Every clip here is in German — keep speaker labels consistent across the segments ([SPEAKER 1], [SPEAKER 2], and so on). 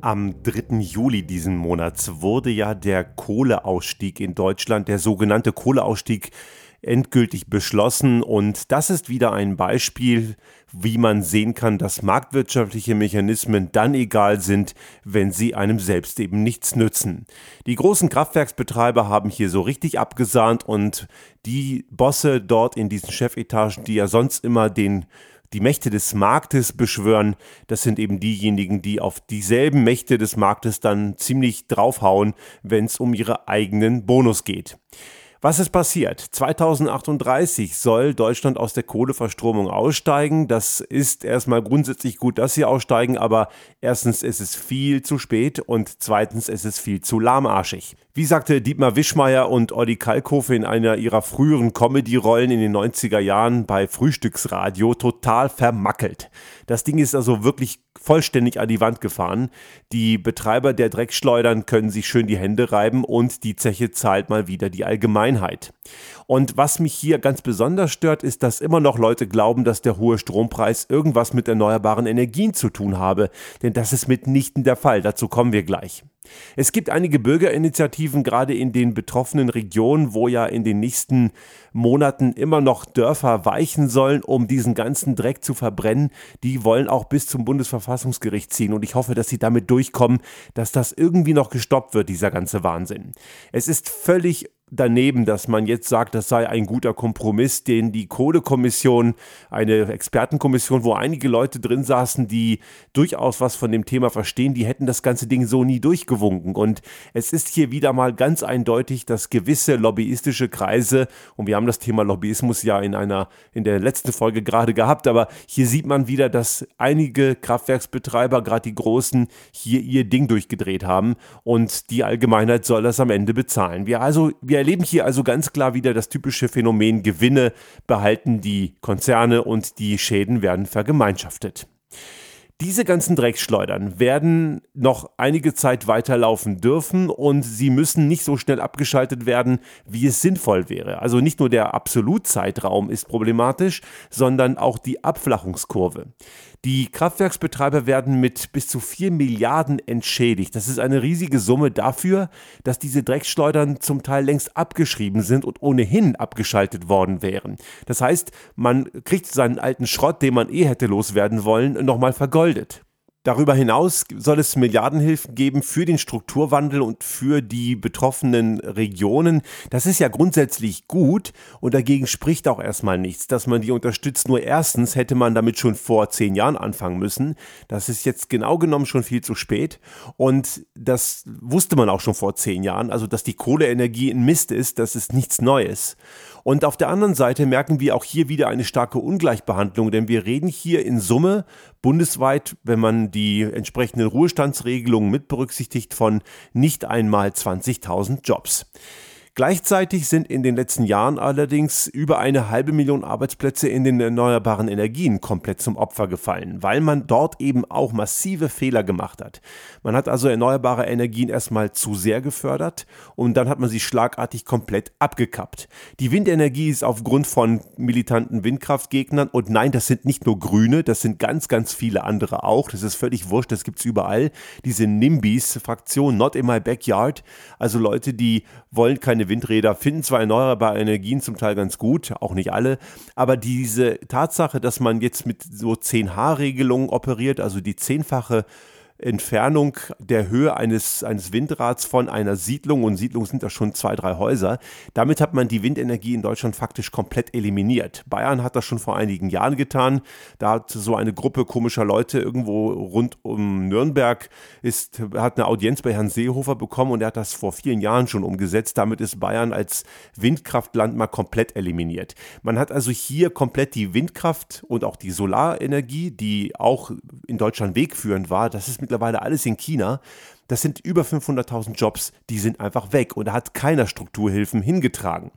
[SPEAKER 1] Am 3. Juli diesen Monats wurde ja der Kohleausstieg in Deutschland, der sogenannte Kohleausstieg, endgültig beschlossen. Und das ist wieder ein Beispiel, wie man sehen kann, dass marktwirtschaftliche Mechanismen dann egal sind, wenn sie einem selbst eben nichts nützen. Die großen Kraftwerksbetreiber haben hier so richtig abgesahnt und die Bosse dort in diesen Chefetagen, die ja sonst immer den die Mächte des Marktes beschwören, das sind eben diejenigen, die auf dieselben Mächte des Marktes dann ziemlich draufhauen, wenn es um ihre eigenen Bonus geht. Was ist passiert? 2038 soll Deutschland aus der Kohleverstromung aussteigen. Das ist erstmal grundsätzlich gut, dass sie aussteigen, aber erstens ist es viel zu spät und zweitens ist es viel zu lahmarschig. Wie sagte Dietmar Wischmeier und Olli Kalkofe in einer ihrer früheren Comedy-Rollen in den 90er Jahren bei Frühstücksradio, total vermackelt. Das Ding ist also wirklich vollständig an die Wand gefahren. Die Betreiber der Dreckschleudern können sich schön die Hände reiben und die Zeche zahlt mal wieder die Allgemeinheit. Und was mich hier ganz besonders stört, ist, dass immer noch Leute glauben, dass der hohe Strompreis irgendwas mit erneuerbaren Energien zu tun habe. Denn das ist mitnichten der Fall. Dazu kommen wir gleich. Es gibt einige Bürgerinitiativen, gerade in den betroffenen Regionen, wo ja in den nächsten Monaten immer noch Dörfer weichen sollen, um diesen ganzen Dreck zu verbrennen. Die wollen auch bis zum Bundesverfassungsgericht ziehen und ich hoffe, dass sie damit durchkommen, dass das irgendwie noch gestoppt wird, dieser ganze Wahnsinn. Es ist völlig daneben, dass man jetzt sagt, das sei ein guter Kompromiss, den die Kohlekommission, eine Expertenkommission, wo einige Leute drin saßen, die durchaus was von dem Thema verstehen, die hätten das ganze Ding so nie durchgewunken. Und es ist hier wieder mal ganz eindeutig, dass gewisse lobbyistische Kreise, und wir haben das Thema Lobbyismus ja in einer, in der letzten Folge gerade gehabt, aber hier sieht man wieder, dass einige Kraftwerksbetreiber, gerade die großen, hier ihr Ding durchgedreht haben und die Allgemeinheit soll das am Ende bezahlen. Wir also, wir erleben hier also ganz klar wieder typische Phänomen Gewinne behalten die Konzerne und die Schäden werden vergemeinschaftet. Diese ganzen Drecksschleudern werden noch einige Zeit weiterlaufen dürfen und sie müssen nicht so schnell abgeschaltet werden, wie es sinnvoll wäre. Also nicht nur der Absolutzeitraum ist problematisch, sondern auch die Abflachungskurve. Die Kraftwerksbetreiber werden mit bis zu 4 Milliarden entschädigt. Das ist eine riesige Summe dafür, dass diese Drecksschleudern zum Teil längst abgeschrieben sind und ohnehin abgeschaltet worden wären. Das heißt, man kriegt seinen alten Schrott, den man eh hätte loswerden wollen, nochmal vergoldet. Darüber hinaus soll es Milliardenhilfen geben für den Strukturwandel und für die betroffenen Regionen. Das ist ja grundsätzlich gut und dagegen spricht auch erstmal nichts, dass man die unterstützt. Nur erstens hätte man damit schon vor zehn Jahren anfangen müssen. Das ist jetzt genau genommen schon viel zu spät und das wusste man auch schon vor zehn Jahren. Also, dass die Kohleenergie ein Mist ist, das ist nichts Neues. Und auf der anderen Seite merken wir auch hier wieder eine starke Ungleichbehandlung, denn wir reden hier in Summe bundesweit, wenn man die entsprechenden Ruhestandsregelungen mit berücksichtigt, von nicht einmal 20.000 Jobs. Gleichzeitig sind in den letzten Jahren allerdings über eine halbe Million Arbeitsplätze in den erneuerbaren Energien komplett zum Opfer gefallen, weil man dort eben auch massive Fehler gemacht hat. Man hat also erneuerbare Energien erstmal zu sehr gefördert und dann hat man sie schlagartig komplett abgekappt. Die Windenergie ist aufgrund von militanten Windkraftgegnern und nein, das sind nicht nur Grüne, das sind ganz, ganz viele andere auch. Das ist völlig wurscht, das gibt's überall. Diese NIMBYs-Fraktion, Not in my backyard, also Leute, die wollen keine Windräder finden zwar erneuerbare Energien zum Teil ganz gut, auch nicht alle, aber diese Tatsache, dass man jetzt mit so 10H-Regelungen operiert, also die zehnfache Entfernung der Höhe eines, eines Windrads von einer Siedlung, und Siedlungen sind da schon zwei, drei Häuser, damit hat man die Windenergie in Deutschland faktisch komplett eliminiert. Bayern hat das schon vor einigen Jahren getan. Da hat so eine Gruppe komischer Leute irgendwo rund um Nürnberg ist, hat eine Audienz bei Herrn Seehofer bekommen und er hat das vor vielen Jahren schon umgesetzt. Damit ist Bayern als Windkraftland mal komplett eliminiert. Man hat also hier komplett die Windkraft und auch die Solarenergie, die auch in Deutschland wegführend war, das ist mit mittlerweile alles in China. Das sind über 500.000 Jobs, die sind einfach weg und da hat keiner Strukturhilfen hingetragen.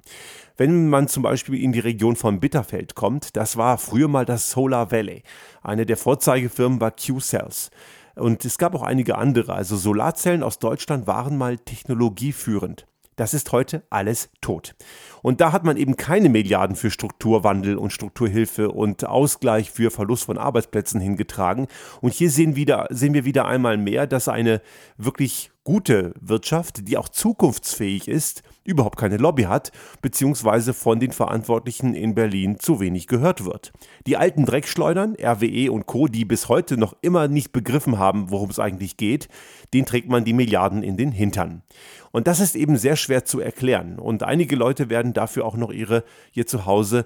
[SPEAKER 1] Wenn man zum Beispiel in die Region von Bitterfeld kommt, das war früher mal das Solar Valley. Eine der Vorzeigefirmen war Q-Cells. Und es gab auch einige andere. Also Solarzellen aus Deutschland waren mal technologieführend. Das ist heute alles tot. Und da hat man eben keine Milliarden für Strukturwandel und Strukturhilfe und Ausgleich für Verlust von Arbeitsplätzen hingetragen. Und hier sehen, wieder, sehen wir wieder einmal mehr, dass eine wirklich gute Wirtschaft, die auch zukunftsfähig ist, überhaupt keine Lobby hat, beziehungsweise von den Verantwortlichen in Berlin zu wenig gehört wird. Die alten Dreckschleudern, RWE und Co., die bis heute noch immer nicht begriffen haben, worum es eigentlich geht, den trägt man die Milliarden in den Hintern. Und das ist eben sehr schwer zu erklären. Und einige Leute werden dafür auch noch ihre ihr Zuhause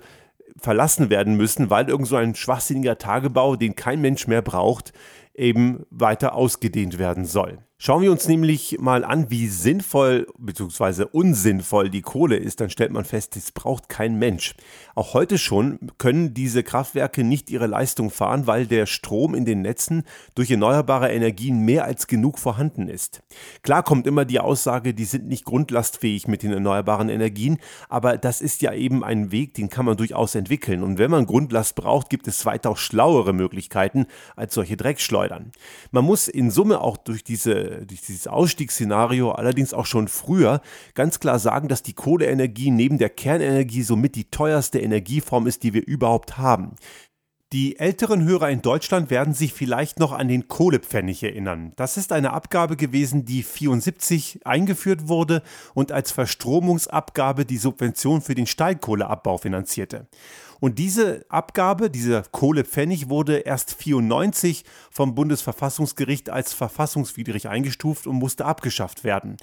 [SPEAKER 1] verlassen werden müssen, weil irgend so ein schwachsinniger Tagebau, den kein Mensch mehr braucht, eben weiter ausgedehnt werden soll. Schauen wir uns nämlich mal an, wie sinnvoll bzw. unsinnvoll die Kohle ist, dann stellt man fest, es braucht kein Mensch. Auch heute schon können diese Kraftwerke nicht ihre Leistung fahren, weil der Strom in den Netzen durch erneuerbare Energien mehr als genug vorhanden ist. Klar kommt immer die Aussage, die sind nicht grundlastfähig mit den erneuerbaren Energien, aber das ist ja eben ein Weg, den kann man durchaus entwickeln. Und wenn man Grundlast braucht, gibt es weitaus schlauere Möglichkeiten als solche Dreckschleudern. Man muss in Summe auch durch diese durch dieses Ausstiegsszenario allerdings auch schon früher ganz klar sagen, dass die Kohleenergie neben der Kernenergie somit die teuerste Energieform ist, die wir überhaupt haben. Die älteren Hörer in Deutschland werden sich vielleicht noch an den Kohlepfennig erinnern. Das ist eine Abgabe gewesen, die 74 eingeführt wurde und als Verstromungsabgabe die Subvention für den Steinkohleabbau finanzierte. Und diese Abgabe, dieser Kohlepfennig, wurde erst 94 vom Bundesverfassungsgericht als verfassungswidrig eingestuft und musste abgeschafft werden.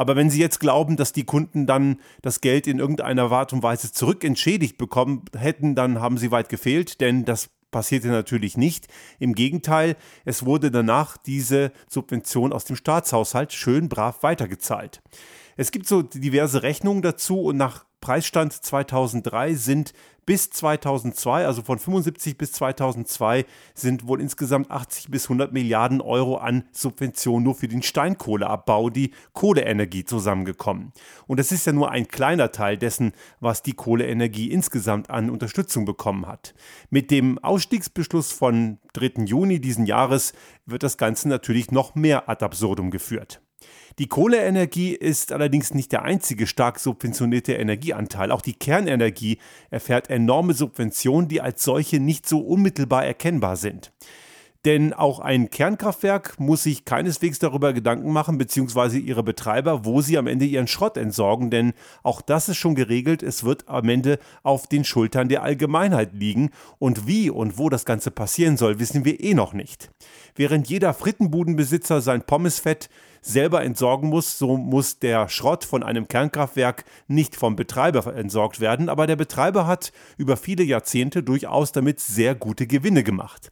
[SPEAKER 1] Aber wenn Sie jetzt glauben, dass die Kunden dann das Geld in irgendeiner Art und Weise zurückentschädigt bekommen hätten, dann haben Sie weit gefehlt, denn das passierte natürlich nicht. Im Gegenteil, es wurde danach diese Subvention aus dem Staatshaushalt schön brav weitergezahlt. Es gibt so diverse Rechnungen dazu und nach Preisstand 2003 sind bis 2002, also von 75 bis 2002, sind wohl insgesamt 80 bis 100 Milliarden Euro an Subventionen nur für den Steinkohleabbau, die Kohleenergie zusammengekommen. Und das ist ja nur ein kleiner Teil dessen, was die Kohleenergie insgesamt an Unterstützung bekommen hat. Mit dem Ausstiegsbeschluss von 3. Juni diesen Jahres wird das Ganze natürlich noch mehr ad absurdum geführt. Die Kohleenergie ist allerdings nicht der einzige stark subventionierte Energieanteil. Auch die Kernenergie erfährt enorme Subventionen, die als solche nicht so unmittelbar erkennbar sind. Denn auch ein Kernkraftwerk muss sich keineswegs darüber Gedanken machen, beziehungsweise ihre Betreiber, wo sie am Ende ihren Schrott entsorgen. Denn auch das ist schon geregelt. Es wird am Ende auf den Schultern der Allgemeinheit liegen. Und wie und wo das Ganze passieren soll, wissen wir eh noch nicht. Während jeder Frittenbudenbesitzer sein Pommesfett selber entsorgen muss, so muss der Schrott von einem Kernkraftwerk nicht vom Betreiber entsorgt werden, aber der Betreiber hat über viele Jahrzehnte durchaus damit sehr gute Gewinne gemacht.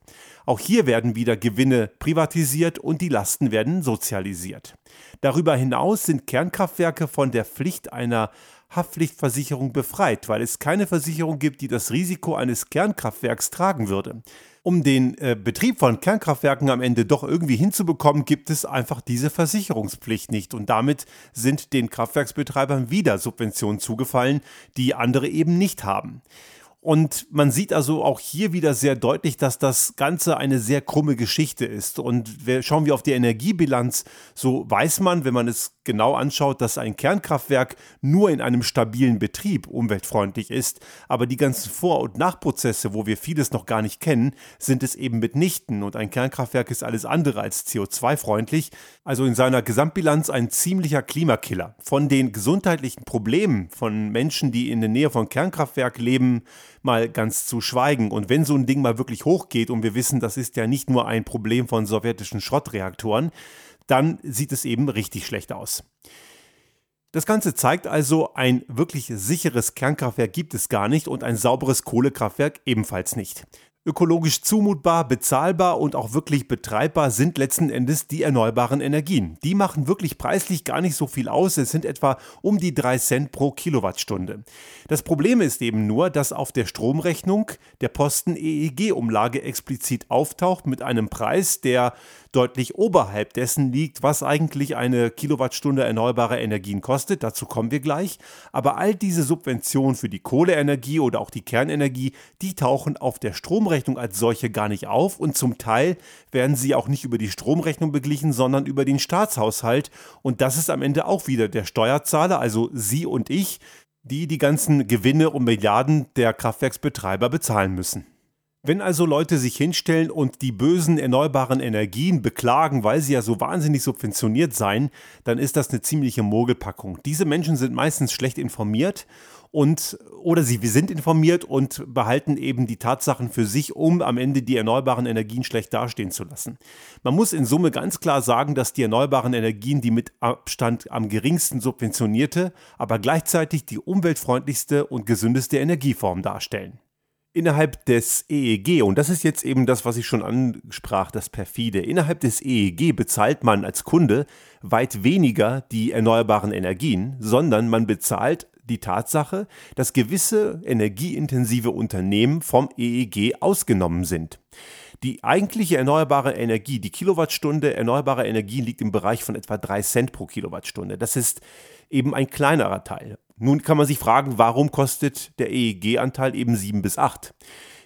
[SPEAKER 1] Auch hier werden wieder Gewinne privatisiert und die Lasten werden sozialisiert. Darüber hinaus sind Kernkraftwerke von der Pflicht einer Haftpflichtversicherung befreit, weil es keine Versicherung gibt, die das Risiko eines Kernkraftwerks tragen würde um den äh, Betrieb von Kernkraftwerken am Ende doch irgendwie hinzubekommen, gibt es einfach diese Versicherungspflicht nicht. Und damit sind den Kraftwerksbetreibern wieder Subventionen zugefallen, die andere eben nicht haben. Und man sieht also auch hier wieder sehr deutlich, dass das Ganze eine sehr krumme Geschichte ist. Und schauen wir auf die Energiebilanz, so weiß man, wenn man es genau anschaut, dass ein Kernkraftwerk nur in einem stabilen Betrieb umweltfreundlich ist. Aber die ganzen Vor- und Nachprozesse, wo wir vieles noch gar nicht kennen, sind es eben mitnichten. Und ein Kernkraftwerk ist alles andere als CO2-freundlich. Also in seiner Gesamtbilanz ein ziemlicher Klimakiller. Von den gesundheitlichen Problemen von Menschen, die in der Nähe von Kernkraftwerk leben, mal ganz zu schweigen. Und wenn so ein Ding mal wirklich hochgeht und wir wissen, das ist ja nicht nur ein Problem von sowjetischen Schrottreaktoren, dann sieht es eben richtig schlecht aus. Das Ganze zeigt also, ein wirklich sicheres Kernkraftwerk gibt es gar nicht und ein sauberes Kohlekraftwerk ebenfalls nicht. Ökologisch zumutbar, bezahlbar und auch wirklich betreibbar sind letzten Endes die erneuerbaren Energien. Die machen wirklich preislich gar nicht so viel aus. Es sind etwa um die 3 Cent pro Kilowattstunde. Das Problem ist eben nur, dass auf der Stromrechnung der Posten EEG-Umlage explizit auftaucht mit einem Preis, der deutlich oberhalb dessen liegt, was eigentlich eine Kilowattstunde erneuerbare Energien kostet. Dazu kommen wir gleich. Aber all diese Subventionen für die Kohleenergie oder auch die Kernenergie, die tauchen auf der Stromrechnung Stromrechnung als solche gar nicht auf und zum Teil werden sie auch nicht über die Stromrechnung beglichen, sondern über den Staatshaushalt und das ist am Ende auch wieder der Steuerzahler, also Sie und ich, die die ganzen Gewinne und Milliarden der Kraftwerksbetreiber bezahlen müssen. Wenn also Leute sich hinstellen und die bösen erneuerbaren Energien beklagen, weil sie ja so wahnsinnig subventioniert seien, dann ist das eine ziemliche Mogelpackung. Diese Menschen sind meistens schlecht informiert und oder sie sind informiert und behalten eben die Tatsachen für sich, um am Ende die erneuerbaren Energien schlecht dastehen zu lassen. Man muss in Summe ganz klar sagen, dass die erneuerbaren Energien die mit Abstand am geringsten subventionierte, aber gleichzeitig die umweltfreundlichste und gesündeste Energieform darstellen innerhalb des EEG, und das ist jetzt eben das, was ich schon ansprach, das perfide, innerhalb des EEG bezahlt man als Kunde weit weniger die erneuerbaren Energien, sondern man bezahlt die Tatsache, dass gewisse energieintensive Unternehmen vom EEG ausgenommen sind. Die eigentliche erneuerbare Energie, die Kilowattstunde erneuerbare Energie liegt im Bereich von etwa 3 Cent pro Kilowattstunde. Das ist eben ein kleinerer Teil. Nun kann man sich fragen, warum kostet der EEG-Anteil eben 7 bis 8?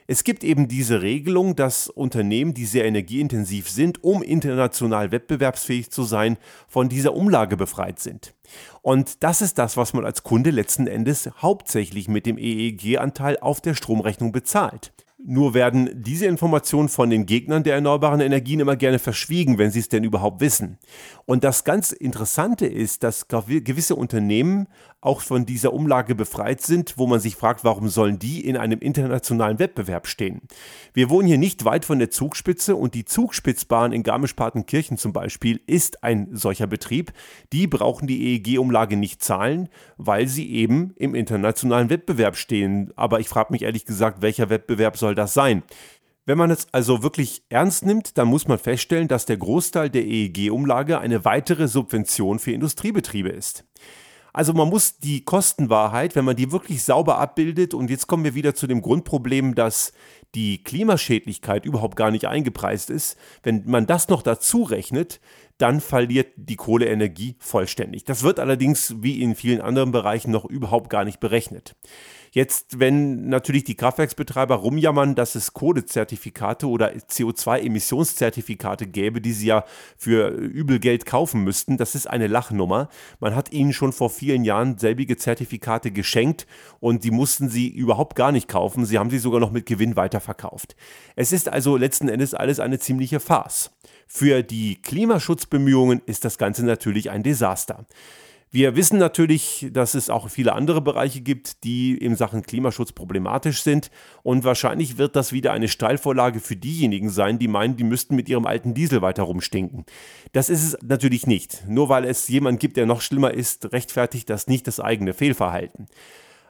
[SPEAKER 1] Es gibt eben diese Regelung, dass Unternehmen, die sehr energieintensiv sind, um international wettbewerbsfähig zu sein, von dieser Umlage befreit sind. Und das ist das, was man als Kunde letzten Endes hauptsächlich mit dem EEG-Anteil auf der Stromrechnung bezahlt. Nur werden diese Informationen von den Gegnern der erneuerbaren Energien immer gerne verschwiegen, wenn sie es denn überhaupt wissen. Und das ganz Interessante ist, dass gewisse Unternehmen auch von dieser Umlage befreit sind, wo man sich fragt, warum sollen die in einem internationalen Wettbewerb stehen. Wir wohnen hier nicht weit von der Zugspitze und die Zugspitzbahn in Garmisch-Partenkirchen zum Beispiel ist ein solcher Betrieb. Die brauchen die EEG-Umlage nicht zahlen, weil sie eben im internationalen Wettbewerb stehen. Aber ich frage mich ehrlich gesagt, welcher Wettbewerb soll das sein? Wenn man es also wirklich ernst nimmt, dann muss man feststellen, dass der Großteil der EEG-Umlage eine weitere Subvention für Industriebetriebe ist. Also man muss die Kostenwahrheit, wenn man die wirklich sauber abbildet, und jetzt kommen wir wieder zu dem Grundproblem, dass die Klimaschädlichkeit überhaupt gar nicht eingepreist ist, wenn man das noch dazu rechnet, dann verliert die Kohleenergie vollständig. Das wird allerdings wie in vielen anderen Bereichen noch überhaupt gar nicht berechnet. Jetzt, wenn natürlich die Kraftwerksbetreiber rumjammern, dass es Kohlezertifikate oder CO2-Emissionszertifikate gäbe, die sie ja für übel Geld kaufen müssten, das ist eine Lachnummer. Man hat ihnen schon vor vielen Jahren selbige Zertifikate geschenkt und die mussten sie überhaupt gar nicht kaufen. Sie haben sie sogar noch mit Gewinn weiterverkauft. Es ist also letzten Endes alles eine ziemliche Farce. Für die Klimaschutzbemühungen ist das Ganze natürlich ein Desaster. Wir wissen natürlich, dass es auch viele andere Bereiche gibt, die in Sachen Klimaschutz problematisch sind. Und wahrscheinlich wird das wieder eine Steilvorlage für diejenigen sein, die meinen, die müssten mit ihrem alten Diesel weiter rumstinken. Das ist es natürlich nicht. Nur weil es jemand gibt, der noch schlimmer ist, rechtfertigt das nicht das eigene Fehlverhalten.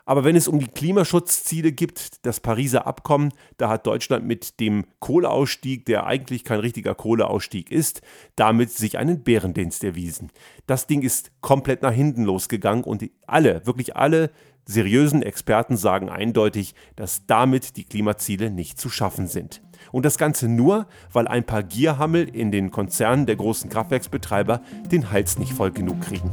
[SPEAKER 1] Aber wenn es um die Klimaschutzziele gibt, das Pariser Abkommen, da hat Deutschland mit dem Kohleausstieg, der eigentlich kein richtiger Kohleausstieg ist, damit sich einen Bärendienst erwiesen. Das Ding ist komplett nach hinten losgegangen und alle, wirklich alle seriösen Experten sagen eindeutig, dass damit die Klimaziele nicht zu schaffen sind. Und das Ganze nur, weil ein paar Gierhammel in den Konzernen der großen Kraftwerksbetreiber den Hals nicht voll genug kriegen.